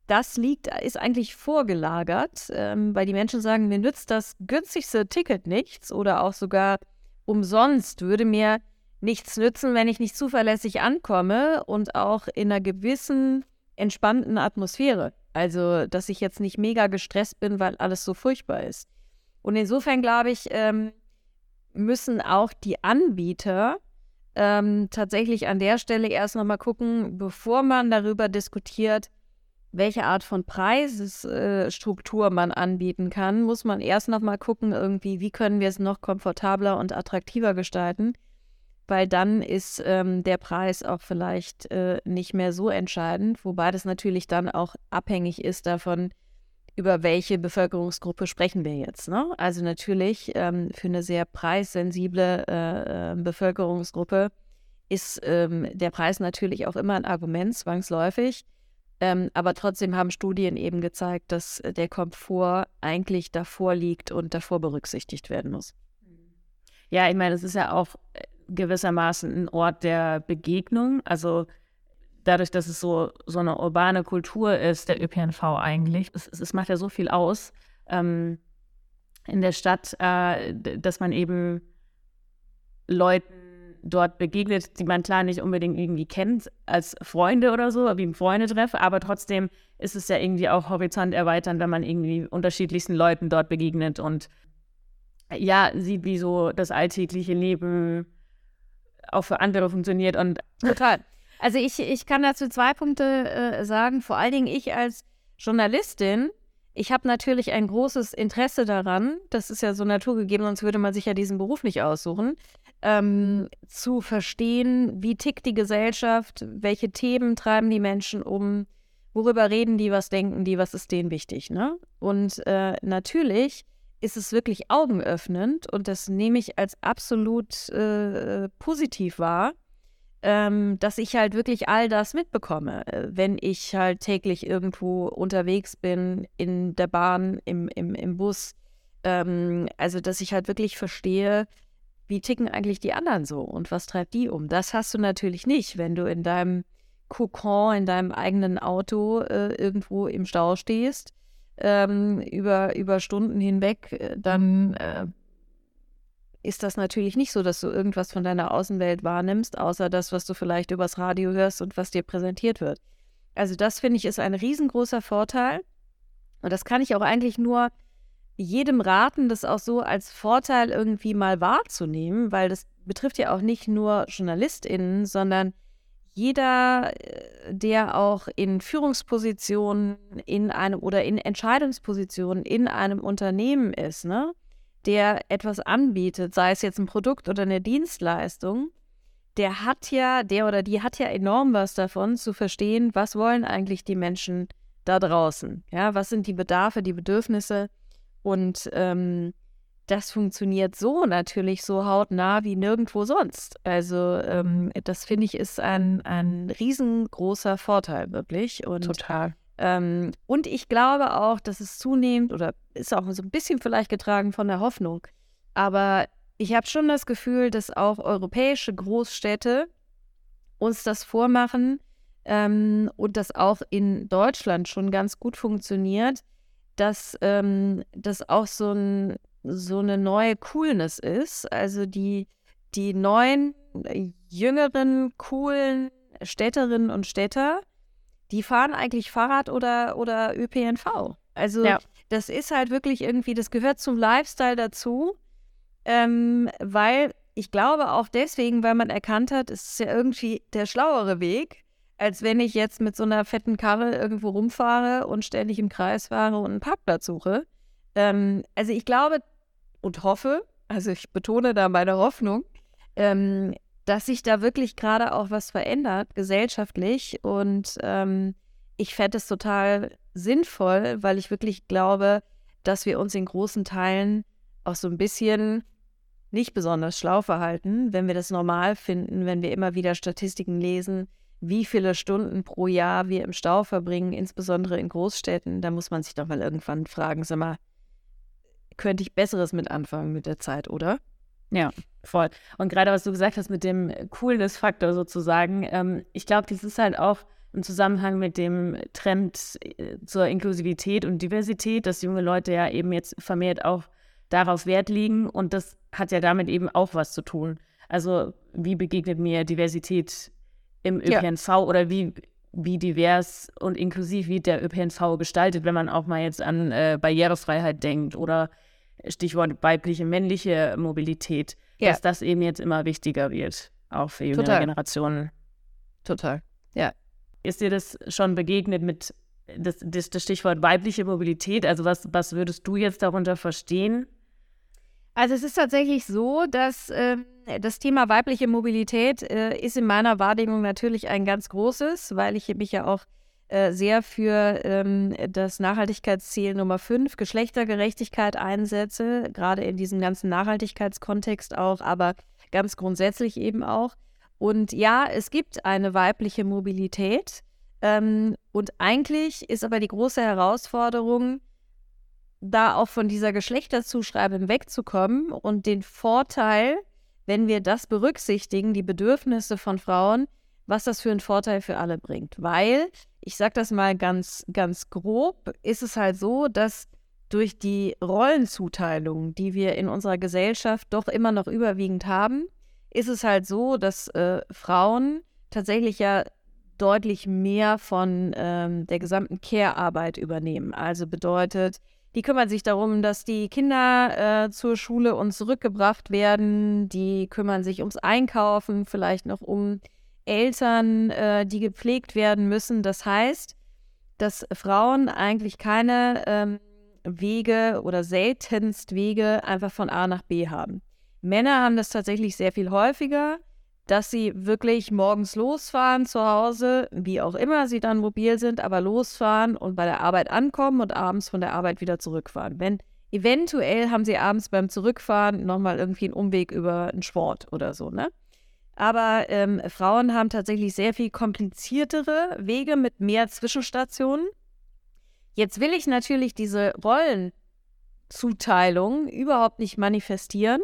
das liegt, ist eigentlich vorgelagert, ähm, weil die Menschen sagen, mir nützt das günstigste Ticket nichts oder auch sogar umsonst würde mir nichts nützen, wenn ich nicht zuverlässig ankomme und auch in einer gewissen entspannten Atmosphäre. Also, dass ich jetzt nicht mega gestresst bin, weil alles so furchtbar ist. Und insofern glaube ich, ähm, müssen auch die Anbieter ähm, tatsächlich an der Stelle erst nochmal gucken, bevor man darüber diskutiert, welche Art von Preisstruktur äh, man anbieten kann, muss man erst nochmal gucken, irgendwie, wie können wir es noch komfortabler und attraktiver gestalten, weil dann ist ähm, der Preis auch vielleicht äh, nicht mehr so entscheidend, wobei das natürlich dann auch abhängig ist davon, über welche Bevölkerungsgruppe sprechen wir jetzt. Ne? Also natürlich ähm, für eine sehr preissensible äh, äh, Bevölkerungsgruppe ist ähm, der Preis natürlich auch immer ein Argument, zwangsläufig. Ähm, aber trotzdem haben Studien eben gezeigt, dass der Komfort eigentlich davor liegt und davor berücksichtigt werden muss. Ja, ich meine, es ist ja auch äh, gewissermaßen ein Ort der Begegnung. Also dadurch, dass es so, so eine urbane Kultur ist, der ÖPNV eigentlich, es, es macht ja so viel aus ähm, in der Stadt, äh, dass man eben Leuten dort begegnet, die man klar nicht unbedingt irgendwie kennt als Freunde oder so, wie ein Freundetreff, aber trotzdem ist es ja irgendwie auch horizont erweitern, wenn man irgendwie unterschiedlichsten Leuten dort begegnet und ja, sieht, wie so das alltägliche Leben auch für andere funktioniert. Und total. Also ich, ich kann dazu zwei Punkte äh, sagen. Vor allen Dingen ich als Journalistin, ich habe natürlich ein großes Interesse daran, das ist ja so naturgegeben, sonst würde man sich ja diesen Beruf nicht aussuchen, ähm, zu verstehen, wie tickt die Gesellschaft, welche Themen treiben die Menschen um, worüber reden die, was denken die, was ist denen wichtig. Ne? Und äh, natürlich ist es wirklich augenöffnend und das nehme ich als absolut äh, positiv wahr ähm, dass ich halt wirklich all das mitbekomme, äh, wenn ich halt täglich irgendwo unterwegs bin, in der Bahn, im, im, im Bus. Ähm, also, dass ich halt wirklich verstehe, wie ticken eigentlich die anderen so und was treibt die um. Das hast du natürlich nicht, wenn du in deinem Kokon, in deinem eigenen Auto äh, irgendwo im Stau stehst, ähm, über, über Stunden hinweg, äh, dann äh, ist das natürlich nicht so, dass du irgendwas von deiner Außenwelt wahrnimmst, außer das, was du vielleicht übers Radio hörst und was dir präsentiert wird. Also das finde ich ist ein riesengroßer Vorteil. Und das kann ich auch eigentlich nur jedem raten, das auch so als Vorteil irgendwie mal wahrzunehmen, weil das betrifft ja auch nicht nur JournalistInnen, sondern jeder, äh, der auch in Führungspositionen in einem oder in Entscheidungspositionen in einem Unternehmen ist, ne? Der etwas anbietet, sei es jetzt ein Produkt oder eine Dienstleistung, der hat ja, der oder die hat ja enorm was davon zu verstehen, was wollen eigentlich die Menschen da draußen. Ja, was sind die Bedarfe, die Bedürfnisse und ähm, das funktioniert so natürlich so hautnah wie nirgendwo sonst. Also ähm, das finde ich ist ein, ein riesengroßer Vorteil wirklich. Und Total. Ähm, und ich glaube auch, dass es zunehmend oder ist auch so ein bisschen vielleicht getragen von der Hoffnung. Aber ich habe schon das Gefühl, dass auch europäische Großstädte uns das vormachen ähm, und das auch in Deutschland schon ganz gut funktioniert, dass ähm, das auch so, ein, so eine neue Coolness ist. Also die, die neuen, jüngeren, coolen Städterinnen und Städter, die fahren eigentlich Fahrrad oder, oder ÖPNV. Also ja. das ist halt wirklich irgendwie, das gehört zum Lifestyle dazu, ähm, weil ich glaube auch deswegen, weil man erkannt hat, es ist ja irgendwie der schlauere Weg, als wenn ich jetzt mit so einer fetten Karre irgendwo rumfahre und ständig im Kreis fahre und einen Parkplatz suche. Ähm, also ich glaube und hoffe, also ich betone da meine Hoffnung, ähm, dass sich da wirklich gerade auch was verändert, gesellschaftlich. Und ähm, ich fände es total sinnvoll, weil ich wirklich glaube, dass wir uns in großen Teilen auch so ein bisschen nicht besonders schlau verhalten, wenn wir das normal finden, wenn wir immer wieder Statistiken lesen, wie viele Stunden pro Jahr wir im Stau verbringen, insbesondere in Großstädten. Da muss man sich doch mal irgendwann fragen, sag mal, könnte ich Besseres mit anfangen mit der Zeit, oder? Ja, voll. Und gerade was du gesagt hast mit dem Coolness-Faktor sozusagen, ähm, ich glaube, das ist halt auch im Zusammenhang mit dem Trend äh, zur Inklusivität und Diversität, dass junge Leute ja eben jetzt vermehrt auch darauf Wert legen und das hat ja damit eben auch was zu tun. Also wie begegnet mir Diversität im ÖPNV ja. oder wie, wie divers und inklusiv wird der ÖPNV gestaltet, wenn man auch mal jetzt an äh, Barrierefreiheit denkt oder Stichwort weibliche, männliche Mobilität, ja. dass das eben jetzt immer wichtiger wird, auch für jüngere Total. Generationen. Total, ja. Ist dir das schon begegnet mit das, das, das Stichwort weibliche Mobilität? Also was, was würdest du jetzt darunter verstehen? Also es ist tatsächlich so, dass äh, das Thema weibliche Mobilität äh, ist in meiner Wahrnehmung natürlich ein ganz großes, weil ich mich ja auch äh, sehr für ähm, das Nachhaltigkeitsziel Nummer 5, Geschlechtergerechtigkeit einsetze, gerade in diesem ganzen Nachhaltigkeitskontext auch, aber ganz grundsätzlich eben auch. Und ja, es gibt eine weibliche Mobilität. Ähm, und eigentlich ist aber die große Herausforderung, da auch von dieser Geschlechterzuschreibung wegzukommen und den Vorteil, wenn wir das berücksichtigen, die Bedürfnisse von Frauen, was das für einen Vorteil für alle bringt. Weil, ich sage das mal ganz, ganz grob, ist es halt so, dass durch die Rollenzuteilung, die wir in unserer Gesellschaft doch immer noch überwiegend haben, ist es halt so, dass äh, Frauen tatsächlich ja deutlich mehr von ähm, der gesamten Care-Arbeit übernehmen. Also bedeutet, die kümmern sich darum, dass die Kinder äh, zur Schule und zurückgebracht werden. Die kümmern sich ums Einkaufen, vielleicht noch um Eltern, äh, die gepflegt werden müssen. Das heißt, dass Frauen eigentlich keine ähm, Wege oder seltenst Wege einfach von A nach B haben. Männer haben das tatsächlich sehr viel häufiger dass sie wirklich morgens losfahren zu Hause, wie auch immer sie dann mobil sind, aber losfahren und bei der Arbeit ankommen und abends von der Arbeit wieder zurückfahren. Wenn eventuell haben sie abends beim Zurückfahren nochmal irgendwie einen Umweg über einen Sport oder so, ne? Aber ähm, Frauen haben tatsächlich sehr viel kompliziertere Wege mit mehr Zwischenstationen. Jetzt will ich natürlich diese Rollenzuteilung überhaupt nicht manifestieren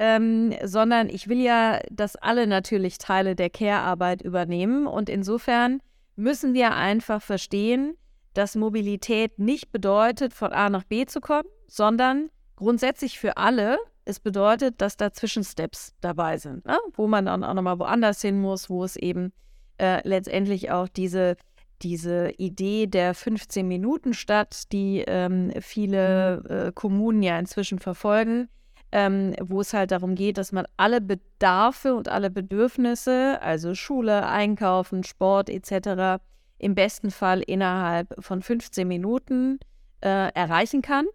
ähm, sondern ich will ja, dass alle natürlich Teile der Care-Arbeit übernehmen. Und insofern müssen wir einfach verstehen, dass Mobilität nicht bedeutet, von A nach B zu kommen, sondern grundsätzlich für alle. Es bedeutet, dass da Zwischensteps dabei sind, ne? wo man dann auch nochmal woanders hin muss, wo es eben äh, letztendlich auch diese, diese Idee der 15 Minuten statt, die ähm, viele mhm. äh, Kommunen ja inzwischen verfolgen, ähm, wo es halt darum geht, dass man alle Bedarfe und alle Bedürfnisse, also Schule, Einkaufen, Sport etc., im besten Fall innerhalb von 15 Minuten äh, erreichen kann.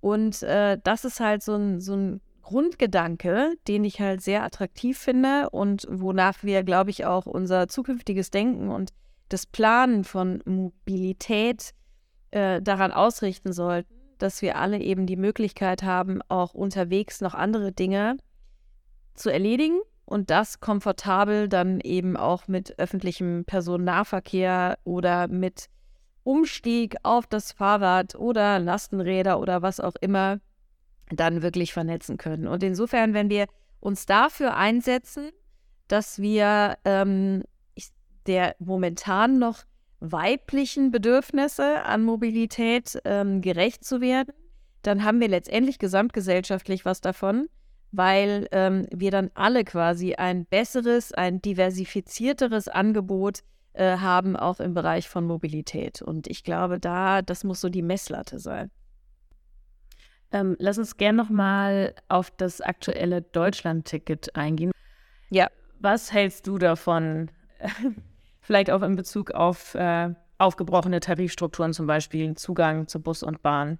Und äh, das ist halt so ein, so ein Grundgedanke, den ich halt sehr attraktiv finde und wonach wir, glaube ich, auch unser zukünftiges Denken und das Planen von Mobilität äh, daran ausrichten sollten dass wir alle eben die Möglichkeit haben, auch unterwegs noch andere Dinge zu erledigen und das komfortabel dann eben auch mit öffentlichem Personennahverkehr oder mit Umstieg auf das Fahrrad oder Lastenräder oder was auch immer dann wirklich vernetzen können. Und insofern, wenn wir uns dafür einsetzen, dass wir ähm, der momentan noch weiblichen Bedürfnisse an Mobilität ähm, gerecht zu werden, dann haben wir letztendlich gesamtgesellschaftlich was davon, weil ähm, wir dann alle quasi ein besseres, ein diversifizierteres Angebot äh, haben, auch im Bereich von Mobilität. Und ich glaube, da, das muss so die Messlatte sein. Ähm, lass uns gerne nochmal auf das aktuelle Deutschland-Ticket eingehen. Ja. Was hältst du davon? vielleicht auch in Bezug auf äh, aufgebrochene Tarifstrukturen, zum Beispiel Zugang zu Bus und Bahn?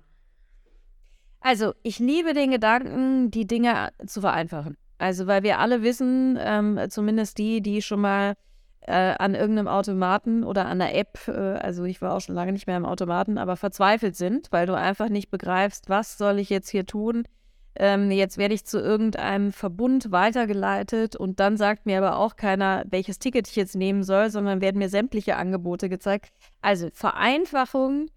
Also, ich liebe den Gedanken, die Dinge zu vereinfachen. Also, weil wir alle wissen, ähm, zumindest die, die schon mal äh, an irgendeinem Automaten oder an der App, äh, also ich war auch schon lange nicht mehr im Automaten, aber verzweifelt sind, weil du einfach nicht begreifst, was soll ich jetzt hier tun? ähm, jetzt werde ich zu irgendeinem Verbund weitergeleitet und dann sagt mir aber auch keiner, welches Ticket ich jetzt nehmen soll, sondern werden mir sämtliche Angebote gezeigt. Also Vereinfachung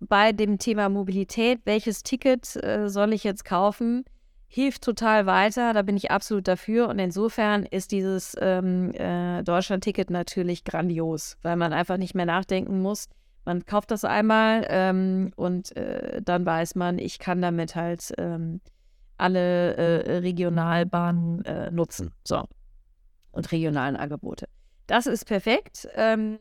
bei dem Thema Mobilität, welches Ticket äh, soll ich jetzt kaufen, hilft total weiter. Da bin ich absolut dafür. Und insofern ist dieses ähm, äh, Deutschland-Ticket natürlich grandios, weil man einfach nicht mehr nachdenken muss. Man kauft das einmal ähm, und äh, dann weiß man, ich kann damit halt ähm, alle äh, Regionalbahnen äh, nutzen. So. Und regionalen Angebote. Das ist perfekt. Ähm,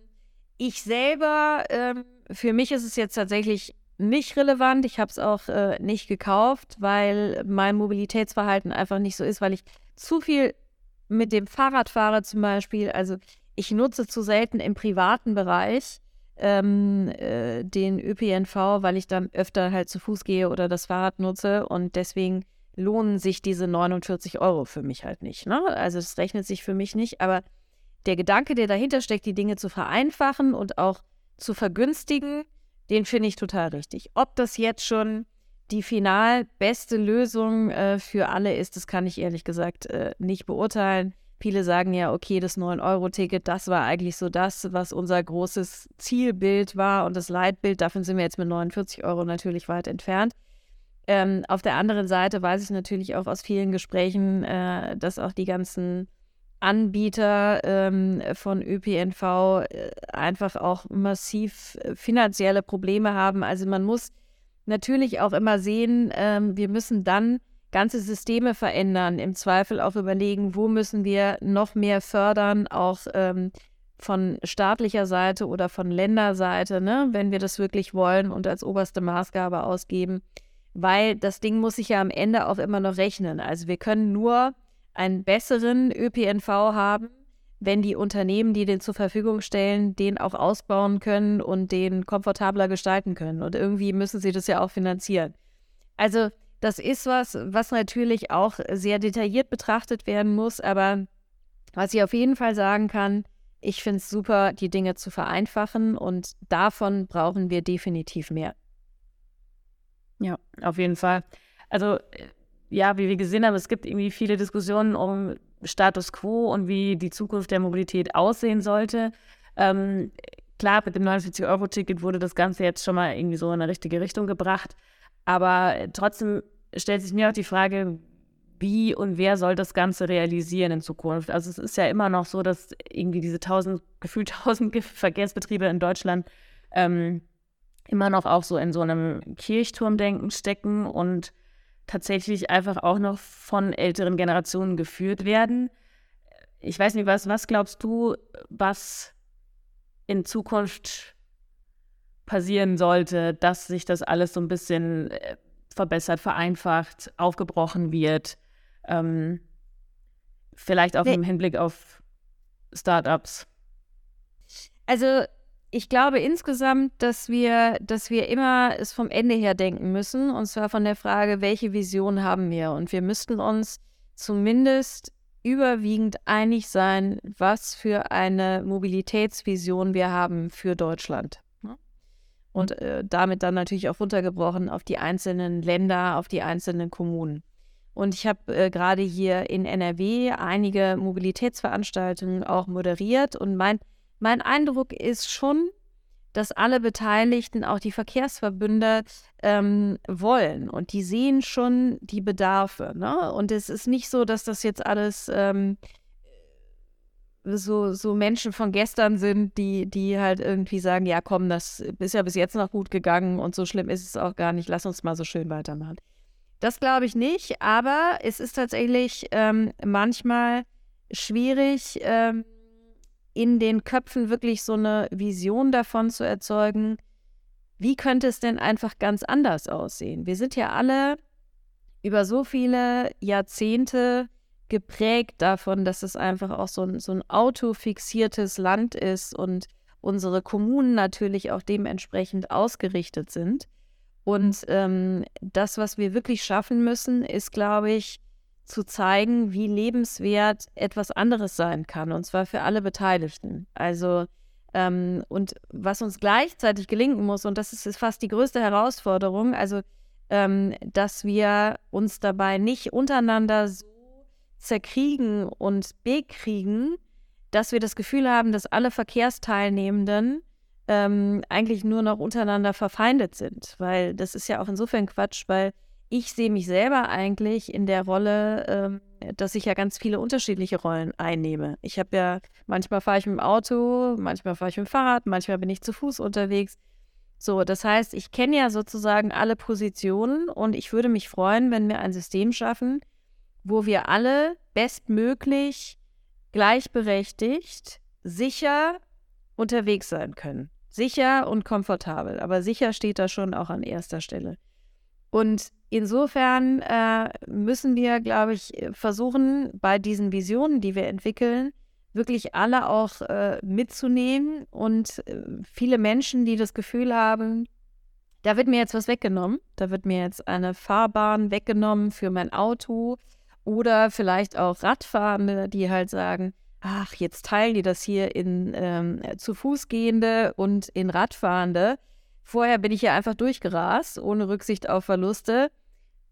ich selber, ähm, für mich ist es jetzt tatsächlich nicht relevant. Ich habe es auch äh, nicht gekauft, weil mein Mobilitätsverhalten einfach nicht so ist, weil ich zu viel mit dem Fahrrad fahre zum Beispiel. Also ich nutze zu selten im privaten Bereich ähm, äh, den ÖPNV, weil ich dann öfter halt zu Fuß gehe oder das Fahrrad nutze und deswegen lohnen sich diese 49 Euro für mich halt nicht. Ne? Also es rechnet sich für mich nicht, aber der Gedanke, der dahinter steckt, die Dinge zu vereinfachen und auch zu vergünstigen, den finde ich total richtig. Ob das jetzt schon die final beste Lösung äh, für alle ist, das kann ich ehrlich gesagt äh, nicht beurteilen. Viele sagen ja, okay, das 9-Euro-Ticket, das war eigentlich so das, was unser großes Zielbild war und das Leitbild. Davon sind wir jetzt mit 49 Euro natürlich weit entfernt. Ähm, auf der anderen Seite weiß ich natürlich auch aus vielen Gesprächen, äh, dass auch die ganzen Anbieter ähm, von ÖPNV äh, einfach auch massiv äh, finanzielle Probleme haben. Also man muss natürlich auch immer sehen, ähm, wir müssen dann ganze Systeme verändern, im Zweifel auch überlegen, wo müssen wir noch mehr fördern, auch ähm, von staatlicher Seite oder von Länderseite, ne, wenn wir das wirklich wollen und als oberste Maßgabe ausgeben, weil das Ding muss sich ja am Ende auch immer noch rechnen. Also wir können nur einen besseren ÖPNV haben, wenn die Unternehmen, die den zur Verfügung stellen, den auch ausbauen können und den komfortabler gestalten können. Und irgendwie müssen sie das ja auch finanzieren. Also das ist was, was natürlich auch sehr detailliert betrachtet werden muss, aber was ich auf jeden Fall sagen kann, ich finde es super, die Dinge zu vereinfachen und davon brauchen wir definitiv mehr. Ja, auf jeden Fall. Also ja, wie wir gesehen haben, es gibt irgendwie viele Diskussionen um Status quo und wie die Zukunft der Mobilität aussehen sollte. Ähm, klar, mit dem 49-Euro-Ticket wurde das Ganze jetzt schon mal irgendwie so in eine richtige Richtung gebracht. Aber trotzdem stellt sich mir auch die Frage, wie und wer soll das Ganze realisieren in Zukunft? Also es ist ja immer noch so, dass irgendwie diese tausend, gefühlt tausend Verkehrsbetriebe in Deutschland ähm, immer noch auch so in so einem Kirchturmdenken stecken und tatsächlich einfach auch noch von älteren Generationen geführt werden. Ich weiß nicht, was, was glaubst du, was in Zukunft passieren sollte, dass sich das alles so ein bisschen äh, verbessert, vereinfacht, aufgebrochen wird? Ähm, vielleicht auch nee. im Hinblick auf Startups. Also ich glaube insgesamt, dass wir, dass wir immer es vom Ende her denken müssen. Und zwar von der Frage, welche Vision haben wir? Und wir müssten uns zumindest überwiegend einig sein, was für eine Mobilitätsvision wir haben für Deutschland. Ne? Und äh, damit dann natürlich auch runtergebrochen auf die einzelnen Länder, auf die einzelnen Kommunen. Und ich habe äh, gerade hier in NRW einige Mobilitätsveranstaltungen auch moderiert und mein mein Eindruck ist schon, dass alle Beteiligten, auch die Verkehrsverbünde, ähm, wollen. Und die sehen schon die Bedarfe. Ne? Und es ist nicht so, dass das jetzt alles ähm, so, so Menschen von gestern sind, die, die halt irgendwie sagen, ja komm, das ist ja bis jetzt noch gut gegangen und so schlimm ist es auch gar nicht, lass uns mal so schön weitermachen. Das glaube ich nicht, aber es ist tatsächlich ähm, manchmal schwierig, ähm, in den Köpfen wirklich so eine Vision davon zu erzeugen, wie könnte es denn einfach ganz anders aussehen? Wir sind ja alle über so viele Jahrzehnte geprägt davon, dass es einfach auch so ein, so ein autofixiertes Land ist und unsere Kommunen natürlich auch dementsprechend ausgerichtet sind. Und ähm, das, was wir wirklich schaffen müssen, ist, glaube ich, zu zeigen, wie lebenswert etwas anderes sein kann, und zwar für alle Beteiligten. Also, ähm, und was uns gleichzeitig gelingen muss, und das ist fast die größte Herausforderung, also, ähm, dass wir uns dabei nicht untereinander so zerkriegen und bekriegen, dass wir das Gefühl haben, dass alle Verkehrsteilnehmenden ähm, eigentlich nur noch untereinander verfeindet sind. Weil das ist ja auch insofern Quatsch, weil ich sehe mich selber eigentlich in der Rolle, ähm, dass ich ja ganz viele unterschiedliche Rollen einnehme. Ich habe ja, manchmal fahre ich mit dem Auto, manchmal fahre ich mit dem Fahrrad, manchmal bin ich zu Fuß unterwegs. So, das heißt, ich kenne ja sozusagen alle Positionen und ich würde mich freuen, wenn wir ein System schaffen, wo wir alle bestmöglich gleichberechtigt, sicher unterwegs sein können. Sicher und komfortabel, aber sicher steht da schon auch an erster Stelle. Und insofern äh, müssen wir, glaube ich, versuchen, bei diesen Visionen, die wir entwickeln, wirklich alle auch äh, mitzunehmen und äh, viele Menschen, die das Gefühl haben, da wird mir jetzt was weggenommen, da wird mir jetzt eine Fahrbahn weggenommen für mein Auto oder vielleicht auch Radfahrende, die halt sagen, ach, jetzt teilen die das hier in ähm, zu Fußgehende und in Radfahrende. Vorher bin ich ja einfach durchgerast, ohne Rücksicht auf Verluste.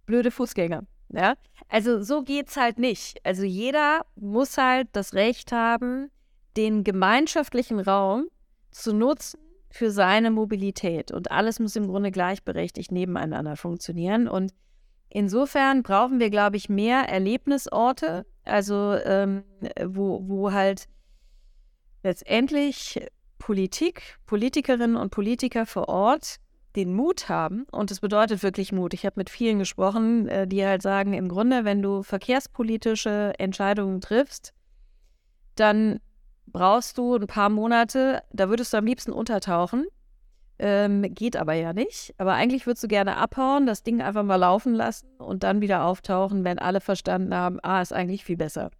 Blöde Fußgänger. Ja? Also so geht's halt nicht. Also jeder muss halt das Recht haben, den gemeinschaftlichen Raum zu nutzen für seine Mobilität. Und alles muss im Grunde gleichberechtigt nebeneinander funktionieren. Und insofern brauchen wir, glaube ich, mehr Erlebnisorte, also ähm, wo, wo halt letztendlich Politik, Politikerinnen und Politiker vor Ort den Mut haben, und es bedeutet wirklich Mut. Ich habe mit vielen gesprochen, äh, die halt sagen, im Grunde, wenn du verkehrspolitische Entscheidungen triffst, dann brauchst du ein paar Monate, da würdest du am liebsten untertauchen. Ähm, geht aber ja nicht. Aber eigentlich würdest du gerne abhauen, das Ding einfach mal laufen lassen und dann wieder auftauchen, wenn alle verstanden haben, ah, ist eigentlich viel besser.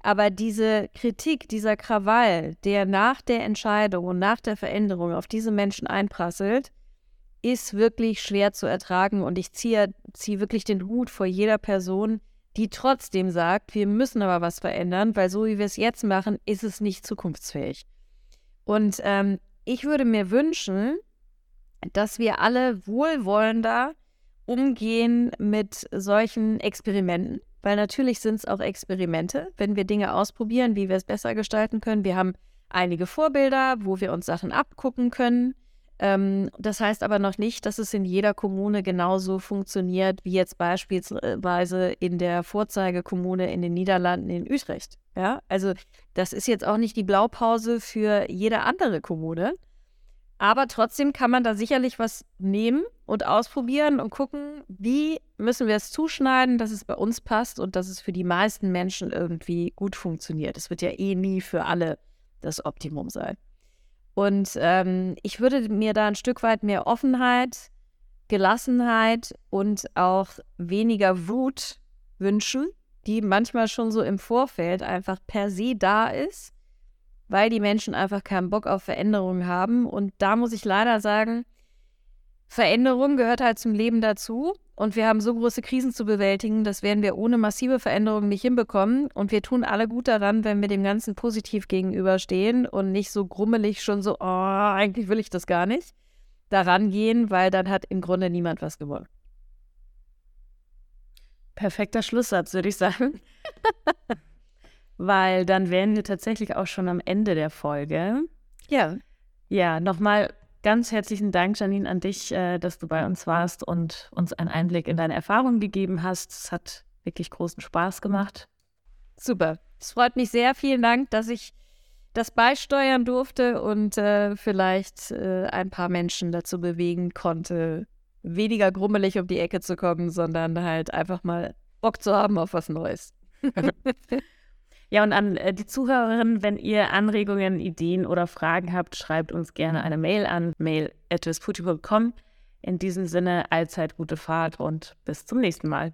Aber diese Kritik, dieser Krawall, der nach der Entscheidung und nach der Veränderung auf diese Menschen einprasselt, ist wirklich schwer zu ertragen. Und ich ziehe, ziehe wirklich den Hut vor jeder Person, die trotzdem sagt, wir müssen aber was verändern, weil so wie wir es jetzt machen, ist es nicht zukunftsfähig. Und ähm, ich würde mir wünschen, dass wir alle wohlwollender umgehen mit solchen Experimenten, weil natürlich sind es auch Experimente, wenn wir Dinge ausprobieren, wie wir es besser gestalten können. Wir haben einige Vorbilder, wo wir uns Sachen abgucken können. Ähm, das heißt aber noch nicht, dass es in jeder Kommune genauso funktioniert, wie jetzt beispielsweise in der Vorzeigekommune in den Niederlanden in Utrecht. Ja, also das ist jetzt auch nicht die Blaupause für jede andere Kommune. Aber trotzdem kann man da sicherlich was nehmen und ausprobieren und gucken, wie müssen wir es zuschneiden, dass es bei uns passt und dass es für die meisten Menschen irgendwie gut funktioniert. Es wird ja eh nie für alle das Optimum sein. Und ähm, ich würde mir da ein Stück weit mehr Offenheit, Gelassenheit und auch weniger Wut wünschen, die manchmal schon so im Vorfeld einfach per se da ist weil die Menschen einfach keinen Bock auf Veränderungen haben. Und da muss ich leider sagen, Veränderung gehört halt zum Leben dazu. Und wir haben so große Krisen zu bewältigen, das werden wir ohne massive Veränderungen nicht hinbekommen. Und wir tun alle gut daran, wenn wir dem Ganzen positiv gegenüberstehen und nicht so grummelig schon so, oh, eigentlich will ich das gar nicht, daran gehen, weil dann hat im Grunde niemand was gewonnen. Perfekter Schlusssatz, würde ich sagen. weil dann wären wir tatsächlich auch schon am Ende der Folge. Ja. Ja, nochmal ganz herzlichen Dank, Janine, an dich, äh, dass du bei uns warst und uns einen Einblick in deine Erfahrungen gegeben hast. Es hat wirklich großen Spaß gemacht. Super. Es freut mich sehr. Vielen Dank, dass ich das beisteuern durfte und äh, vielleicht äh, ein paar Menschen dazu bewegen konnte, weniger grummelig um die Ecke zu kommen, sondern halt einfach mal Bock zu haben auf was Neues. Ja, und an äh, die Zuhörerinnen, wenn ihr Anregungen, Ideen oder Fragen habt, schreibt uns gerne eine Mail an mail.com. In diesem Sinne, allzeit gute Fahrt und bis zum nächsten Mal.